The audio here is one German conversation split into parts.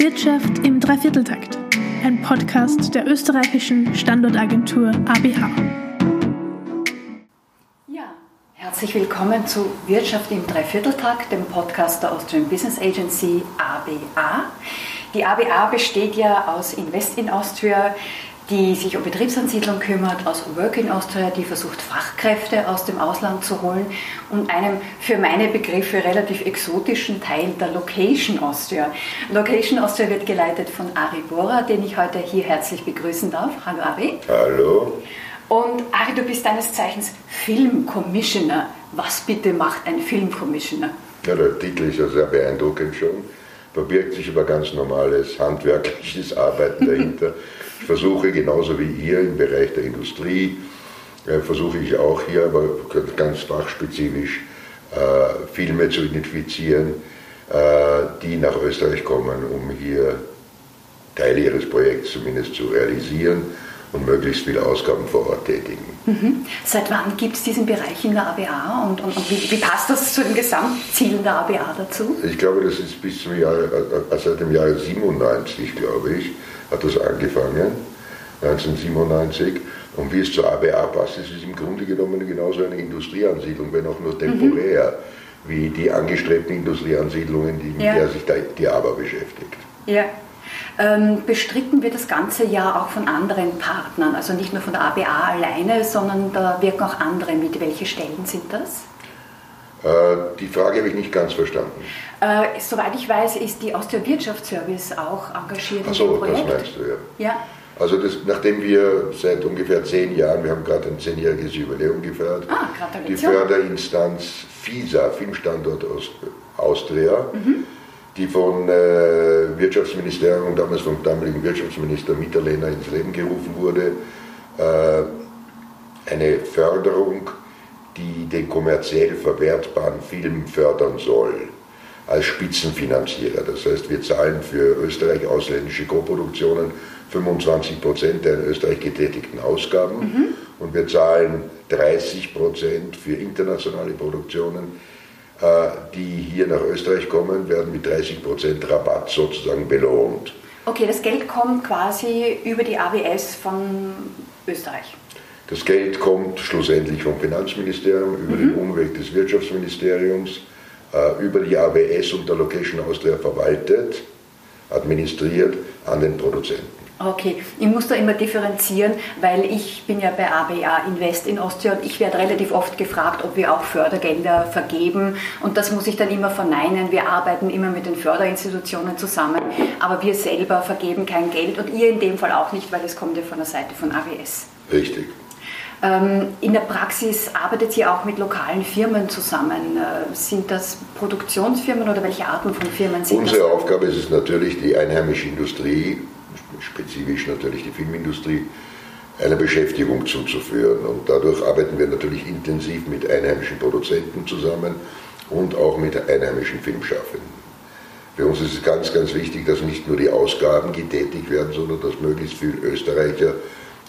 Wirtschaft im Dreivierteltakt, ein Podcast der österreichischen Standortagentur ABH. Ja, herzlich willkommen zu Wirtschaft im Dreivierteltakt, dem Podcast der Austrian Business Agency ABA. Die ABA besteht ja aus Invest in Austria, die sich um Betriebsansiedlung kümmert, aus Work in Austria, die versucht, Fachkräfte aus dem Ausland zu holen und einem für meine Begriffe relativ exotischen Teil der Location Austria. Location Austria wird geleitet von Ari Bora, den ich heute hier herzlich begrüßen darf. Hallo Ari. Hallo. Und Ari, du bist deines Zeichens Film-Commissioner. Was bitte macht ein Film-Commissioner? Ja, der Titel ist ja sehr beeindruckend schon verbirgt sich aber ganz normales handwerkliches Arbeiten dahinter. Ich versuche genauso wie ihr im Bereich der Industrie, äh, versuche ich auch hier, aber ganz fachspezifisch, äh, Filme zu identifizieren, äh, die nach Österreich kommen, um hier Teile ihres Projekts zumindest zu realisieren und möglichst viele Ausgaben vor Ort tätigen. Mhm. Seit wann gibt es diesen Bereich in der ABA und, und, und wie, wie, passt das zu den Gesamtzielen der ABA dazu? Ich glaube, das ist bis zum Jahr, seit dem Jahre 97, glaube ich, hat das angefangen, 1997. Und wie es zur ABA passt, ist es im Grunde genommen genauso eine Industrieansiedlung, wenn auch nur temporär, mhm. wie die angestrebten Industrieansiedlungen, die, mit ja. der sich die ABA beschäftigt. Ja. Ähm, bestritten wird das ganze ja auch von anderen Partnern, also nicht nur von der ABA alleine, sondern da wirken auch andere mit. Welche Stellen sind das? Äh, die Frage habe ich nicht ganz verstanden. Äh, soweit ich weiß, ist die Austria Wirtschaftsservice auch engagiert Ach so, in dem Projekt. das meinst du, ja. ja. Also das, nachdem wir seit ungefähr zehn Jahren, wir haben gerade ein zehnjähriges Jubiläum gefeiert, ah, die Förderinstanz FISA, Filmstandort Austria, mhm die von äh, Wirtschaftsministerium, damals vom damaligen Wirtschaftsminister Mitterlehner ins Leben gerufen wurde, äh, eine Förderung, den kommerziell verwertbaren Film fördern soll, als Spitzenfinanzierer. Das heißt, wir zahlen für Österreich ausländische Koproduktionen 25 Prozent der in Österreich getätigten Ausgaben mhm. und wir zahlen 30 Prozent für internationale Produktionen äh, die hier nach Österreich kommen, werden mit 30% Rabatt sozusagen belohnt. Okay, das Geld kommt quasi über die AWS von Österreich. Das Geld kommt schlussendlich vom Finanzministerium, über mhm. den Umweg des Wirtschaftsministeriums, äh, über die AWS und der Location Austria verwaltet, administriert an den Produzenten. Okay, ich muss da immer differenzieren, weil ich bin ja bei ABA Invest in Austria und ich werde relativ oft gefragt, ob wir auch Fördergelder vergeben und das muss ich dann immer verneinen. Wir arbeiten immer mit den Förderinstitutionen zusammen, aber wir selber vergeben kein Geld und ihr in dem Fall auch nicht, weil es kommt ja von der Seite von AWS. Richtig. Ähm, in der Praxis arbeitet ihr auch mit lokalen Firmen zusammen. Äh, sind das Produktionsfirmen oder welche Arten von Firmen sind Unsere das? Unsere Aufgabe ist es natürlich, die einheimische Industrie spezifisch natürlich die Filmindustrie, einer Beschäftigung zuzuführen. Und dadurch arbeiten wir natürlich intensiv mit einheimischen Produzenten zusammen und auch mit einheimischen Filmschaffenden. Für uns ist es ganz, ganz wichtig, dass nicht nur die Ausgaben getätigt werden, sondern dass möglichst viele Österreicher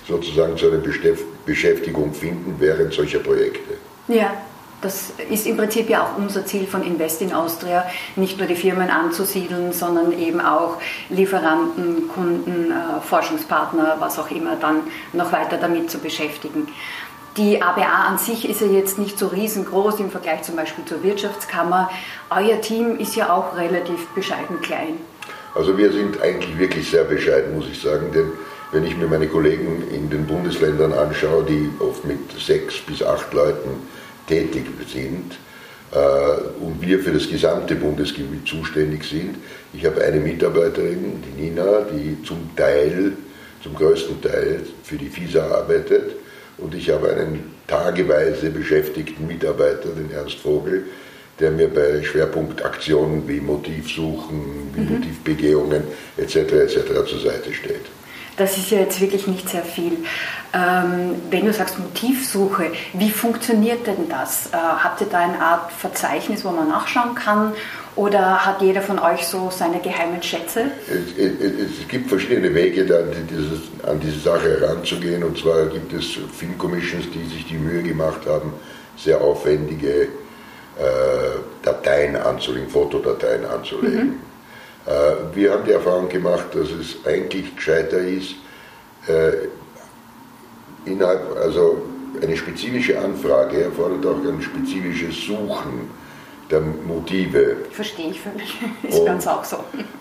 sozusagen zu einer Beschäftigung finden während solcher Projekte. Ja, das ist im Prinzip ja auch unser Ziel von Invest in Austria, nicht nur die Firmen anzusiedeln, sondern eben auch Lieferanten, Kunden, äh, Forschungspartner, was auch immer, dann noch weiter damit zu beschäftigen. Die ABA an sich ist ja jetzt nicht so riesengroß im Vergleich zum Beispiel zur Wirtschaftskammer. Euer Team ist ja auch relativ bescheiden klein. Also wir sind eigentlich wirklich sehr bescheiden, muss ich sagen, denn wenn ich mir meine Kollegen in den Bundesländern anschaue, die oft mit sechs bis acht Leuten tätig sind äh, und wir für das gesamte Bundesgebiet zuständig sind. Ich habe eine Mitarbeiterin, die Nina, die zum Teil, zum größten Teil für die FISA arbeitet und ich habe einen tageweise beschäftigten Mitarbeiter, den Ernst Vogel, der mir bei Schwerpunktaktionen wie Motivsuchen, wie mhm. Motivbegehungen etc. etc. zur Seite steht. Das ist ja jetzt wirklich nicht sehr viel. Ähm, wenn du sagst Motivsuche, wie funktioniert denn das? Äh, habt ihr da eine Art Verzeichnis, wo man nachschauen kann? Oder hat jeder von euch so seine geheimen Schätze? Es, es, es gibt verschiedene Wege, an, dieses, an diese Sache heranzugehen. Und zwar gibt es Filmcommissions, die sich die Mühe gemacht haben, sehr aufwendige äh, Dateien anzulegen, Fotodateien anzulegen. Mhm wir haben die Erfahrung gemacht, dass es eigentlich gescheiter ist, äh, innerhalb, also eine spezifische Anfrage erfordert auch ein spezifisches Suchen der Motive. Verstehe ich völlig. Ist und, ganz auch so.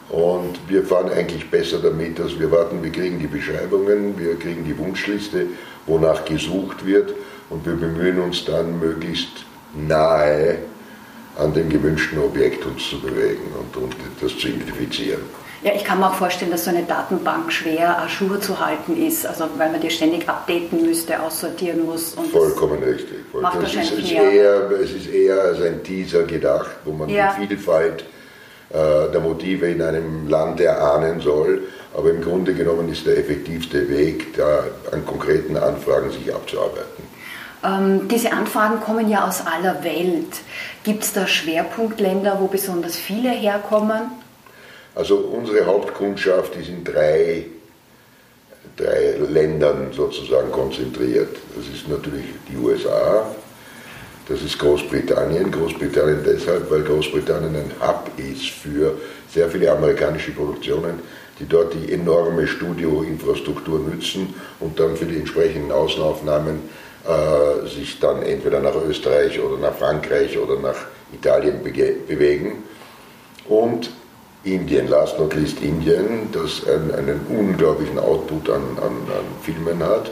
Und wir fahren eigentlich besser damit, dass wir warten, wir kriegen die Beschreibungen, wir kriegen die Wunschliste, wonach gesucht wird und wir bemühen uns dann möglichst nahe an dem gewünschten Objekt uns zu bewegen und, und das zu identifizieren. Ja, ich kann mir auch vorstellen, dass so eine Datenbank schwer ajour zu halten ist, also weil man die ständig updaten müsste, aussortieren muss. Vollkommen richtig. Vollkommen. Macht es, ist mehr. Eher, es ist eher als ein Teaser gedacht, wo man ja. die Vielfalt äh, der Motive in einem Land erahnen soll. Aber im Grunde genommen ist der effektivste Weg, da an konkreten Anfragen sich abzuarbeiten. Ähm, diese Anfragen kommen ja aus aller Welt. Gibt es da Schwerpunktländer, wo besonders viele herkommen? Also unsere Hauptkundschaft ist in drei, drei Ländern sozusagen konzentriert. Das ist natürlich die USA, das ist Großbritannien. Großbritannien deshalb, weil Großbritannien ein Hub ist für sehr viele amerikanische Produktionen, die dort die enorme Studioinfrastruktur nützen und dann für die entsprechenden Außenaufnahmen äh, sich dann entweder nach Österreich oder nach Frankreich oder nach Italien bewegen. Und Indien, last not least Indien, das einen, einen unglaublichen Output an, an, an, Filmen hat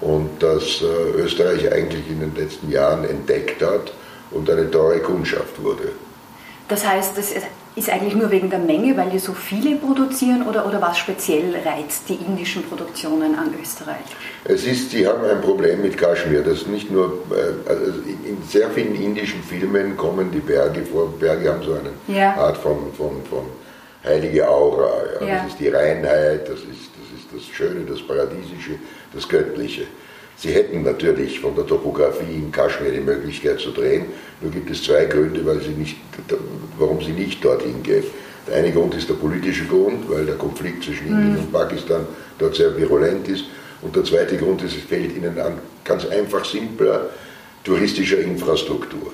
und das äh, Österreich eigentlich in den letzten Jahren entdeckt hat und eine teure Kundschaft wurde. Das heißt, das ist eigentlich nur wegen der Menge, weil die so viele produzieren oder, oder was speziell reizt die indischen Produktionen an Österreich? Es ist, sie haben ein Problem mit Kaschmir. Das nicht nur, äh, also in sehr vielen indischen Filmen kommen die Berge vor. Berge haben so eine ja. Art von, von, von heilige Aura. Ja. Ja. Das ist die Reinheit, das ist, das ist das Schöne, das Paradiesische, das Göttliche. Sie hätten natürlich von der Topografie in Kaschmir die Möglichkeit zu drehen, nur gibt es zwei Gründe, sie nicht, warum sie nicht dorthin gehen. Der eine Grund ist der politische Grund, weil der Konflikt zwischen Indien mhm. und Pakistan dort sehr virulent ist. Und der zweite Grund ist, es fehlt ihnen an ganz einfach simpler touristischer Infrastruktur.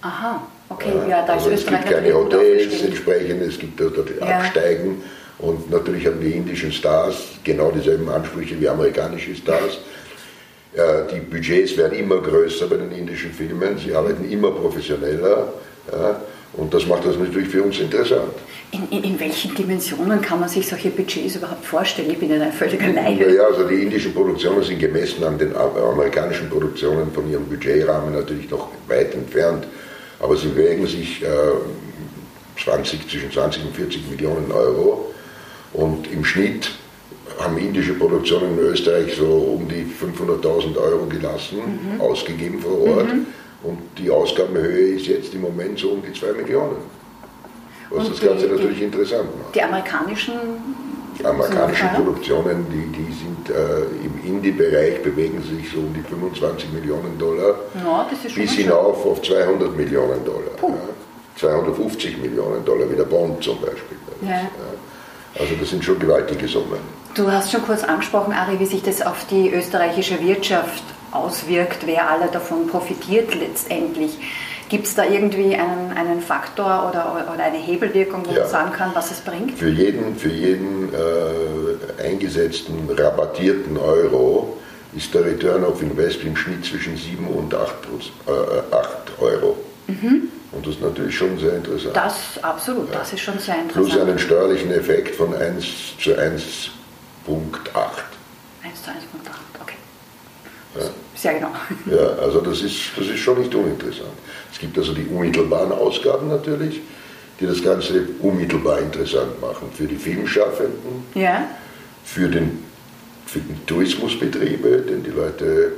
Aha, okay, ja, ja da also Es gibt keine Hotels entsprechend, es gibt dort ja. Absteigen. Und natürlich haben die indischen Stars genau dieselben Ansprüche wie amerikanische Stars. Ja, die Budgets werden immer größer bei den indischen Filmen, sie arbeiten immer professioneller. Ja, und das macht das natürlich für uns interessant. In, in, in, welchen Dimensionen kann man sich solche Budgets überhaupt vorstellen? Ich bin ja ein völliger Laie. Naja, also die indischen Produktionen sind gemessen an den amerikanischen Produktionen von ihrem Budgetrahmen natürlich noch weit entfernt. Aber sie wägen sich äh, 20, zwischen 20 und 40 Millionen Euro. Und im Schnitt haben indische Produktionen in Österreich so um die 500.000 Euro gelassen, mhm. ausgegeben vor Ort. Mhm. Und die Ausgabenhöhe ist jetzt im Moment so um die 2 Millionen. Was und das Ganze die, natürlich interessant macht. Die amerikanischen die amerikanischen Produktionen, die, die sind äh, im Indie-Bereich, bewegen sich so um die 25 Millionen Dollar ja, bis hinauf auf 200 Millionen Dollar. Ja. 250 Millionen Dollar, wie der Bond zum Beispiel. Ja. Also das sind schon gewaltige Summen. Du hast schon kurz angesprochen, Ari, wie sich das auf die österreichische Wirtschaft auswirkt, wer alle davon profitiert letztendlich. Gibt es da irgendwie einen, einen Faktor oder, oder eine Hebelwirkung, wo ja. man sagen kann, was es bringt? Für jeden, für jeden äh, eingesetzten, rabattierten Euro ist der Return of Invest im Schnitt zwischen 7 und 8, äh, 8 Euro. Mhm. Und das ist natürlich schon sehr interessant. Das, absolut, ja. das ist schon sehr interessant. Plus einen steuerlichen Effekt von 1 zu 1 1,8. 1 zu 1,8, okay. Ja. Sehr genau. Ja, also das ist, das ist schon nicht uninteressant. Es gibt also die unmittelbaren Ausgaben natürlich, die das Ganze unmittelbar interessant machen für die Filmschaffenden, ja. für, den, für den Tourismusbetriebe, denn die Leute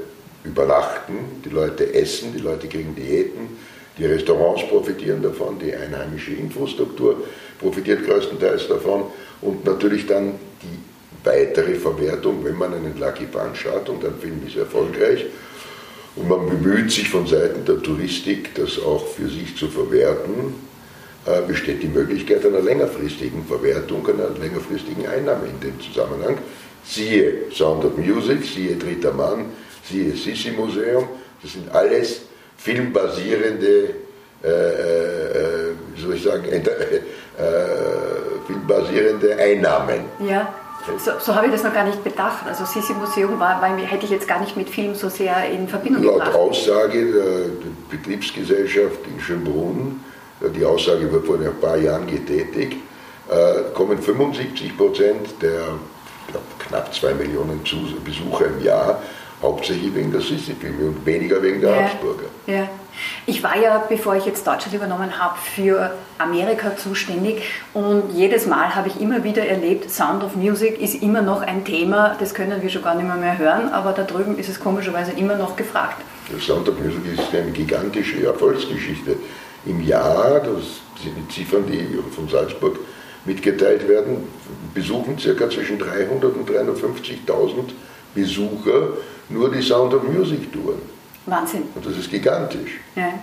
übernachten, die Leute essen, die Leute kriegen Diäten, die Restaurants profitieren davon, die einheimische Infrastruktur profitiert größtenteils davon und natürlich dann die weitere Verwertung, wenn man einen Lucky Punch hat und ein Film ist erfolgreich und man bemüht sich von Seiten der Touristik, das auch für sich zu verwerten, äh, besteht die Möglichkeit einer längerfristigen Verwertung, einer längerfristigen Einnahme in dem Zusammenhang. Siehe Sound of Music, siehe Dritter Mann, siehe Sissi Museum, das sind alles filmbasierende äh, äh, wie soll ich sagen, äh, filmbasierende Einnahmen. Ja. So, so, habe ich das noch gar nicht bedacht. Also Sisi Museum war, war, hätte ich jetzt gar nicht mit Film so sehr in Verbindung Laut gebracht. Laut Aussage der Betriebsgesellschaft in Schönbrunn, die Aussage wird vor ein paar Jahren getätigt, kommen 75 Prozent der knapp zwei Millionen Besucher im Jahr hauptsächlich wegen der Sissi-Filme und weniger wegen der ja, Habsburger. Ja. Ich war ja, bevor ich jetzt Deutschland übernommen habe, für Amerika zuständig und jedes Mal habe ich immer wieder erlebt, Sound of Music ist immer noch ein Thema, das können wir schon gar nicht mehr, mehr hören, aber da drüben ist es komischerweise immer noch gefragt. Der Sound of Music ist eine gigantische Erfolgsgeschichte. Im Jahr, das sind die Ziffern, die von Salzburg mitgeteilt werden, besuchen ca. zwischen 300 und 350.000 Besucher nur die Sound of Music Touren. Wahnsinn. Und das ist gigantisch. Ja.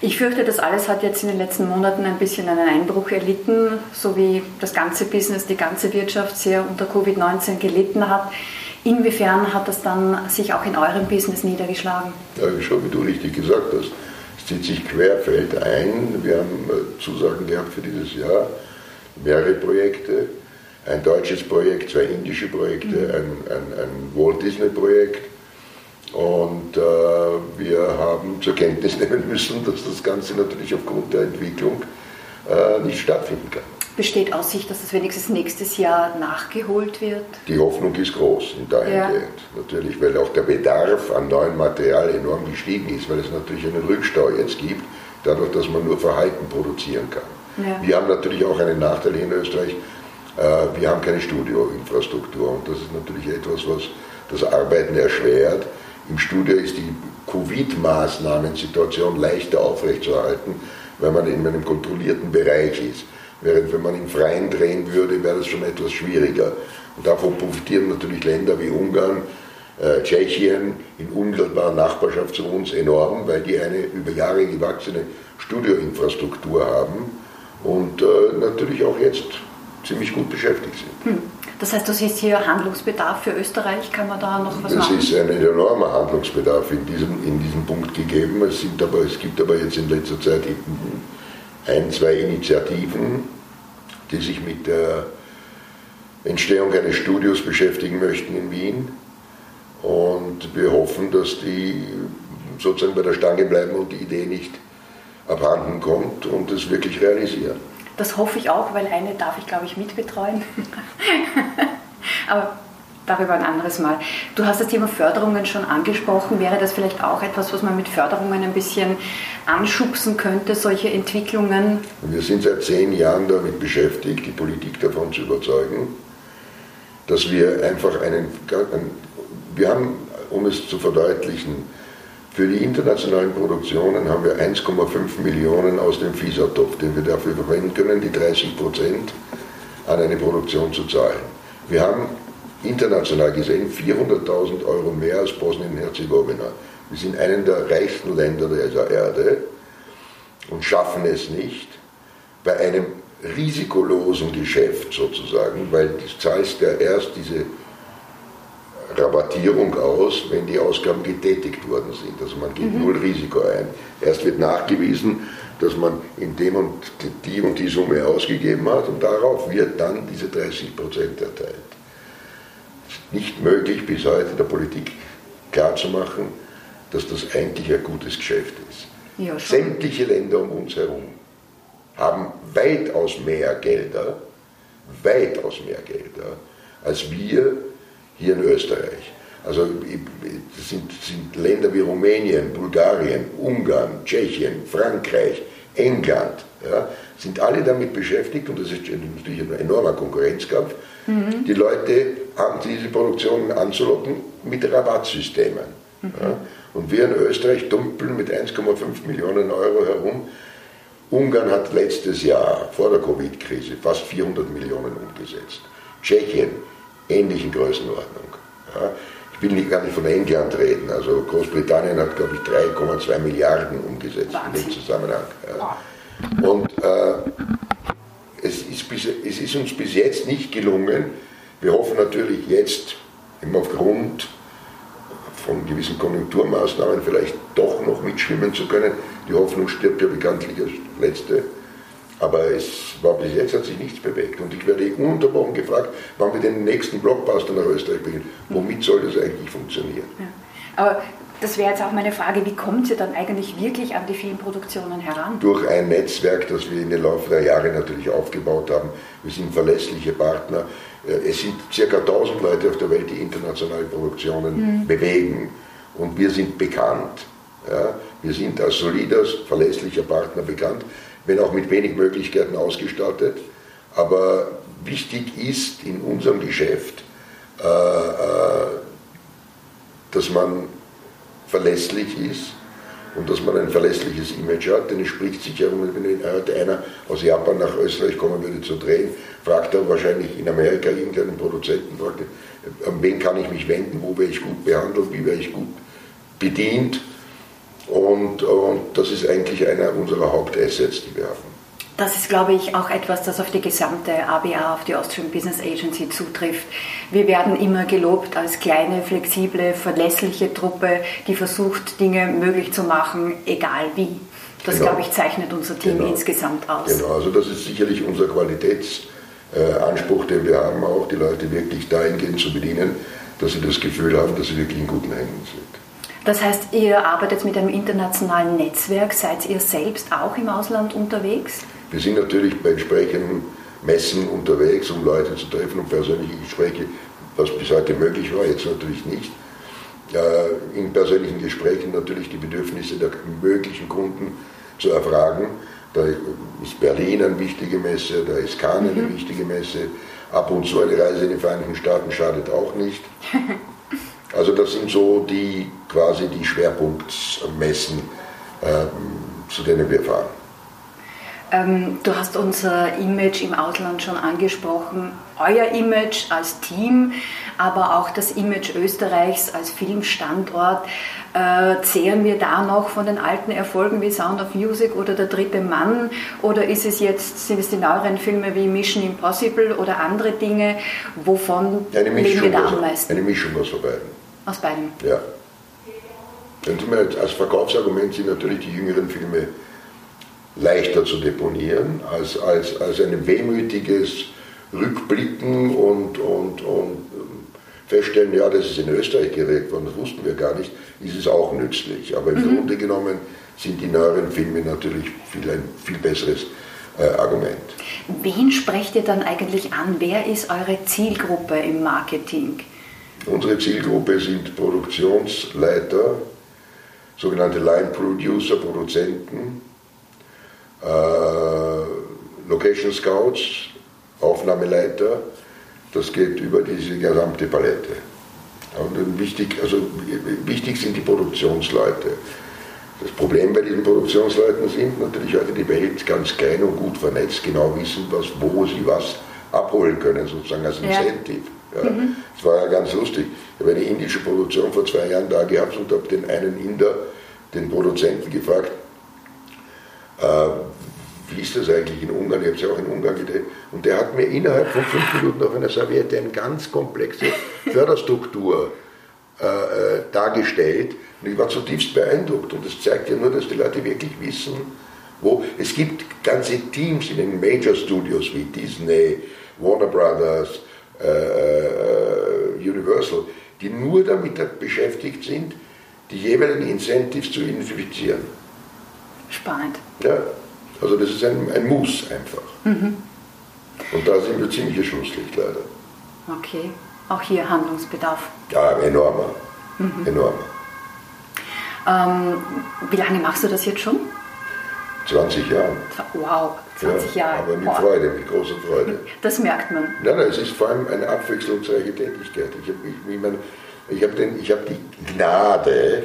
Ich fürchte, das alles hat jetzt in den letzten Monaten ein bisschen einen Einbruch erlitten, so wie das ganze Business, die ganze Wirtschaft sehr unter Covid-19 gelitten hat. Inwiefern hat das dann sich auch in eurem Business niedergeschlagen? Ja, schon, wie du richtig gesagt hast. Es zieht sich querfeld ein. Wir haben äh, Zusagen gehabt für dieses Jahr, mehrere Projekte ein deutsches Projekt, zwei indische Projekte, mhm. ein, ein, ein Walt Disney-Projekt. Und äh, wir haben zur Kenntnis nehmen müssen, dass das Ganze natürlich aufgrund der Entwicklung äh, nicht stattfinden kann. Besteht Aussicht, dass es wenigstens nächstes Jahr nachgeholt wird? Die Hoffnung ist groß in dahingehend. Ja. Natürlich, weil auch der Bedarf an neuem Material enorm gestiegen ist, weil es natürlich einen Rückstau jetzt gibt, dadurch, dass man nur Verhalten produzieren kann. Ja. Wir haben natürlich auch einen Nachteil in Österreich, äh, wir haben keine Studioinfrastruktur und das ist natürlich etwas, was das Arbeiten erschwert. Im Studio ist die Covid-Maßnahmensituation leichter aufrechtzuerhalten, weil man in einem kontrollierten Bereich ist. Während wenn man im Freien drehen würde, wäre das schon etwas schwieriger. Und davon profitieren natürlich Länder wie Ungarn, äh, Tschechien in unmittelbarer Nachbarschaft zu uns enorm, weil die eine über Jahre gewachsene Studioinfrastruktur haben und äh, natürlich auch jetzt ziemlich gut beschäftigt sind. Hm. Das heißt, du siehst hier Handlungsbedarf für Österreich, kann man da noch was es machen? Es ist ein enormer Handlungsbedarf in diesem, in diesem Punkt gegeben. Es, sind aber, es gibt aber jetzt in letzter Zeit ein, zwei Initiativen, die sich mit der Entstehung eines Studios beschäftigen möchten in Wien. Und wir hoffen, dass die sozusagen bei der Stange bleiben und die Idee nicht abhanden kommt und es wirklich realisieren. Das hoffe ich auch, weil eine darf ich, glaube ich, mitbetreuen. Aber darüber ein anderes Mal. Du hast das Thema Förderungen schon angesprochen. Wäre das vielleicht auch etwas, was man mit Förderungen ein bisschen anschubsen könnte, solche Entwicklungen? Wir sind seit zehn Jahren damit beschäftigt, die Politik davon zu überzeugen, dass wir einfach einen, wir haben, um es zu verdeutlichen, für die internationalen Produktionen haben wir 1,5 Millionen aus dem FISA-Topf, den wir dafür verwenden können, die 30 Prozent an eine Produktion zu zahlen. Wir haben international gesehen 400.000 Euro mehr als Bosnien-Herzegowina. Wir sind einen der reichsten Länder der Erde und schaffen es nicht, bei einem risikolosen Geschäft sozusagen, weil du zahlst ja erst diese Rabattierung aus, wenn die Ausgaben getätigt worden sind. Also man geht mhm. null Risiko ein. Erst wird nachgewiesen, dass man in dem und die und die Summe ausgegeben hat und darauf wird dann diese 30 Prozent erteilt. Es ist nicht möglich, bis heute der Politik klarzumachen, dass das eigentlich ein gutes Geschäft ist. Ja, Sämtliche Länder um uns herum haben weitaus mehr Gelder, weitaus mehr Gelder, als wir hier in Österreich. Also das sind, sind Länder wie Rumänien, Bulgarien, Ungarn, Tschechien, Frankreich, England, ja, sind alle damit beschäftigt und das ist natürlich ein enormer Konkurrenzkampf, mhm. die Leute an diese Produktionen anzulocken mit Rabattsystemen. Mhm. Ja. Und wir in Österreich dumpeln mit 1,5 Millionen Euro herum. Ungarn hat letztes Jahr vor der Covid-Krise fast 400 Millionen umgesetzt. Tschechien ähnlichen Größenordnung. Ja. Ich will nicht gar nicht von England reden. Also Großbritannien hat, glaube ich, 3,2 Milliarden umgesetzt Wahnsinn. in dem Zusammenhang. Ja. Und äh, es, ist bis, es ist uns bis jetzt nicht gelungen. Wir hoffen natürlich jetzt, eben aufgrund von gewissen Konjunkturmaßnahmen vielleicht doch noch mitschwimmen zu können. Die Hoffnung stirbt ja bekanntlich als letzte. Aber es war, bis jetzt hat sich nichts bewegt. Und ich werde ununterbrochen gefragt, wann wir den nächsten Blockbuster nach Österreich bringen. Womit soll das eigentlich funktionieren? Ja. Aber das wäre jetzt auch meine Frage, wie kommt sie dann eigentlich wirklich an die Filmproduktionen heran? Durch ein Netzwerk, das wir in den Laufe der Jahre natürlich aufgebaut haben. Wir sind verlässliche Partner. Äh, es sind ca. 1000 Leute auf der Welt, die internationale Produktionen mhm. bewegen. Und wir sind bekannt. Ja? Wir sind als solider, verlässlicher Partner bekannt wenn auch mit wenig Möglichkeiten ausgestattet. Aber wichtig ist in unserem Geschäft, äh, äh, dass man verlässlich ist und dass man ein verlässliches Image hat, denn es spricht sich herum, wenn heute einer aus Japan nach Österreich kommen würde zu drehen, fragt er wahrscheinlich in Amerika irgendeinen Produzenten, fragt er, an wen kann ich mich wenden, wo wäre ich gut behandelt, wie wäre ich gut bedient und, und das ist eigentlich einer unserer Hauptassets, die wir haben. Das ist, glaube ich, auch etwas, das auf die gesamte ABA, auf die Austrian Business Agency zutrifft. Wir werden immer gelobt als kleine, flexible, verlässliche Truppe, die versucht, Dinge möglich zu machen, egal wie. Das, genau. glaube ich, zeichnet unser Team genau. insgesamt aus. Genau, also das ist sicherlich unser Qualitätsanspruch, den wir haben, auch die Leute wirklich dahingehend zu bedienen, dass sie das Gefühl haben, dass sie wirklich in guten Händen sind. Das heißt, ihr arbeitet mit einem internationalen Netzwerk. Seid ihr selbst auch im Ausland unterwegs? Wir sind natürlich bei entsprechenden Messen unterwegs, um Leute zu treffen und persönliche Gespräche, was bis heute möglich war, jetzt natürlich nicht. In persönlichen Gesprächen natürlich die Bedürfnisse der möglichen Kunden zu erfragen. Da ist Berlin eine wichtige Messe, da ist Cannes eine mhm. wichtige Messe. Ab und zu eine Reise in die Vereinigten Staaten schadet auch nicht. Also das sind so die quasi die Schwerpunktmessen, äh, zu denen wir fahren. Ähm, du hast unser Image im Ausland schon angesprochen, euer Image als Team, aber auch das Image Österreichs als Filmstandort. Äh, zehren wir da noch von den alten Erfolgen wie Sound of Music oder Der dritte Mann? Oder ist es jetzt, sind es die neueren Filme wie Mission Impossible oder andere Dinge? Wovon leben wir da am meisten? Eine Mischung aus beiden. Aus beiden? Ja. Als Verkaufsargument sind natürlich die jüngeren Filme leichter zu deponieren als, als, als ein wehmütiges Rückblicken und, und, und feststellen, ja, das ist in Österreich geregt worden, das wussten wir gar nicht, ist es auch nützlich. Aber im mhm. Grunde genommen sind die neueren Filme natürlich viel, ein viel besseres äh, Argument. Wen sprecht ihr dann eigentlich an? Wer ist eure Zielgruppe im Marketing? Unsere Zielgruppe sind Produktionsleiter, sogenannte Line Producer, Produzenten, äh, Location Scouts, Aufnahmeleiter. Das geht über diese gesamte Palette. Und wichtig, also wichtig sind die Produktionsleute. Das Problem bei diesen Produktionsleuten sind natürlich heute die Welt ganz klein und gut vernetzt, genau wissen, was, wo sie was abholen können, sozusagen als Incentive. Ja. Ja. Mhm. Das war ja ganz lustig. Ich habe eine indische Produktion vor zwei Jahren da gehabt und habe den einen Inder, den Produzenten, gefragt, äh, wie ist das eigentlich in Ungarn? Ich habe es ja auch in Ungarn gedreht. Und der hat mir innerhalb von fünf Minuten auf einer Serviette eine ganz komplexe Förderstruktur äh, äh, dargestellt. Und ich war zutiefst beeindruckt. Und das zeigt ja nur, dass die Leute wirklich wissen, wo. Es gibt ganze Teams in den Major Studios wie Disney, Warner Brothers, äh, äh, Universal, die nur damit beschäftigt sind, die jeweiligen Incentives zu identifizieren. Spannend. Ja, also das ist ein, ein Muss einfach. Mhm. Und da sind wir ziemliche Schlusslicht leider. Okay, auch hier Handlungsbedarf. Ja, enormer. Mhm. Enormer. Ähm, wie lange machst du das jetzt schon? 20 Jahre. Wow, 20 ja, Jahre. Aber mit. Freude, mit großer Freude. Das merkt man. Nein, nein, es ist vor allem eine abwechslungsreiche Tätigkeit. Ich habe ich, ich mein, ich hab hab die Gnade,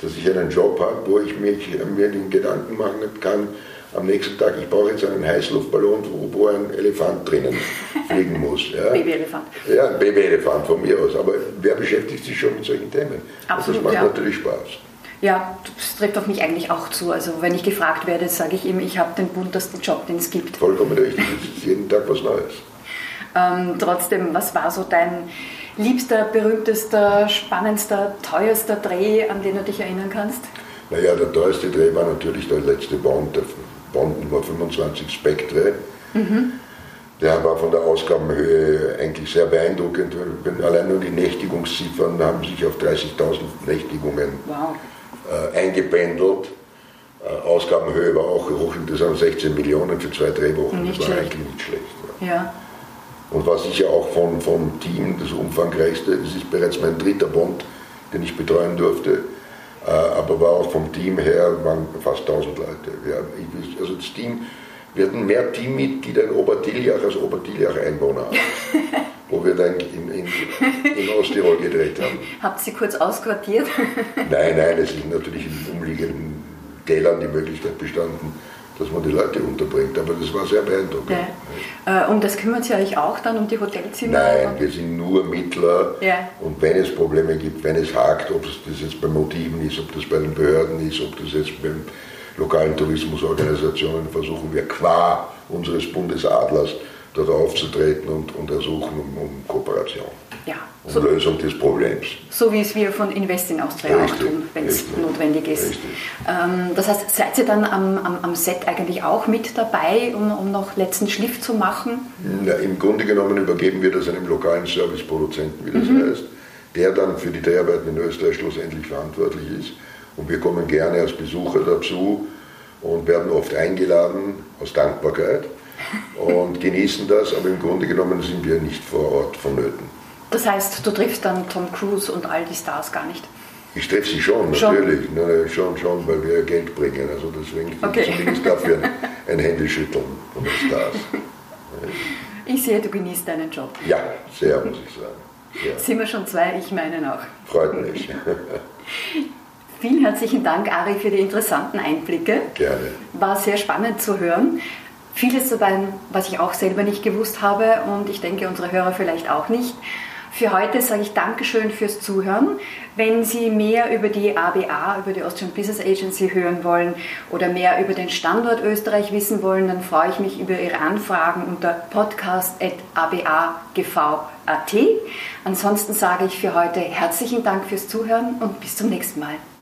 dass ich einen Job habe, wo ich mich, mir den Gedanken machen kann, am nächsten Tag, ich brauche jetzt einen Heißluftballon, wo, wo ein Elefant drinnen fliegen muss. Ja. Babyelefant. Ja, ein Babyelefant von mir aus. Aber wer beschäftigt sich schon mit solchen Themen? Absolut, das macht ja. natürlich Spaß. Ja, das trifft auf mich eigentlich auch zu. Also wenn ich gefragt werde, sage ich ihm, ich habe den buntesten Job, den es gibt. Vollkommen richtig, es ist jeden Tag was Neues. Ähm, trotzdem, was war so dein liebster, berühmtester, spannendster, teuerster Dreh, an den du dich erinnern kannst? Naja, der teuerste Dreh war natürlich der letzte Bond, der Bond Nummer 25 Spectre. Mhm. Der war von der Ausgabenhöhe eigentlich sehr beeindruckend. Allein nur die Nächtigungsziffern haben sich auf 30.000 Nächtigungen wow. Äh, eingependelt. Äh, Ausgabenhöhe war auch hochinteressant, 16 Millionen für zwei Drehwochen. Nicht das war schlecht. eigentlich nicht schlecht. Ja. ja. Und was ich ja auch vom, vom Team, das umfangreichste, das ist bereits mein dritter Bond, den ich betreuen durfte, äh, aber war auch vom Team her, waren fast 1000 Leute. Ja, ich, also das Team, wir hatten mehr Teammitglieder in Obertiljach als Obertiljach Einwohner haben, wo wir dann in, in, in Osttirol gedreht haben. Habt ihr kurz ausquartiert? nein, nein, es ist natürlich in umliegenden Tälern die Möglichkeit bestanden, dass man die Leute unterbringt. Aber das war sehr beeindruckend. Ja. Äh, um das kümmert Sie euch auch dann, um die Hotelzimmer? Nein, wir sind nur Mittler. Ja. Und wenn es Probleme gibt, wenn es hakt, ob das jetzt bei Motiven ist, ob das bei den Behörden ist, ob das jetzt beim lokalen Tourismusorganisationen, versuchen wir qua unseres Bundesadlers dort aufzutreten und, und ersuchen um, um Kooperation. Ja, um so, Lösung des Problems. So wie es wir von Invest in Austria richtig, auch tun, wenn es notwendig ist. Ähm, das heißt, seid ihr dann am, am, am, Set eigentlich auch mit dabei, um, um noch letzten Schliff zu machen? Na, Im Grunde genommen übergeben wir das einem lokalen Serviceproduzenten, wie das mhm. heißt, der dann für die Dreharbeiten in Österreich schlussendlich verantwortlich ist. Und wir kommen gerne als Besucher dazu und werden oft eingeladen aus Dankbarkeit und genießen das, aber im Grunde genommen sind wir nicht vor Ort vonnöten. Das heißt, du triffst dann Tom Cruise und all die Stars gar nicht? Ich treffe sie schon, schon. natürlich. Nein, schon, schon, weil wir Geld bringen. Also deswegen okay. zumindest dafür ein, ein Händeschütteln von den Stars. Ich sehe, du genießt deinen Job. Ja, sehr, muss ich sagen. Ja. Sind wir schon zwei? Ich meine auch. Freut mich. Vielen herzlichen Dank, Ari, für die interessanten Einblicke. Gerne. War sehr spannend zu hören. Vieles dabei, was ich auch selber nicht gewusst habe und ich denke, unsere Hörer vielleicht auch nicht. Für heute sage ich Dankeschön fürs Zuhören. Wenn Sie mehr über die ABA, über die Austrian Business Agency hören wollen oder mehr über den Standort Österreich wissen wollen, dann freue ich mich über Ihre Anfragen unter podcast.abagv.at. Ansonsten sage ich für heute herzlichen Dank fürs Zuhören und bis zum nächsten Mal.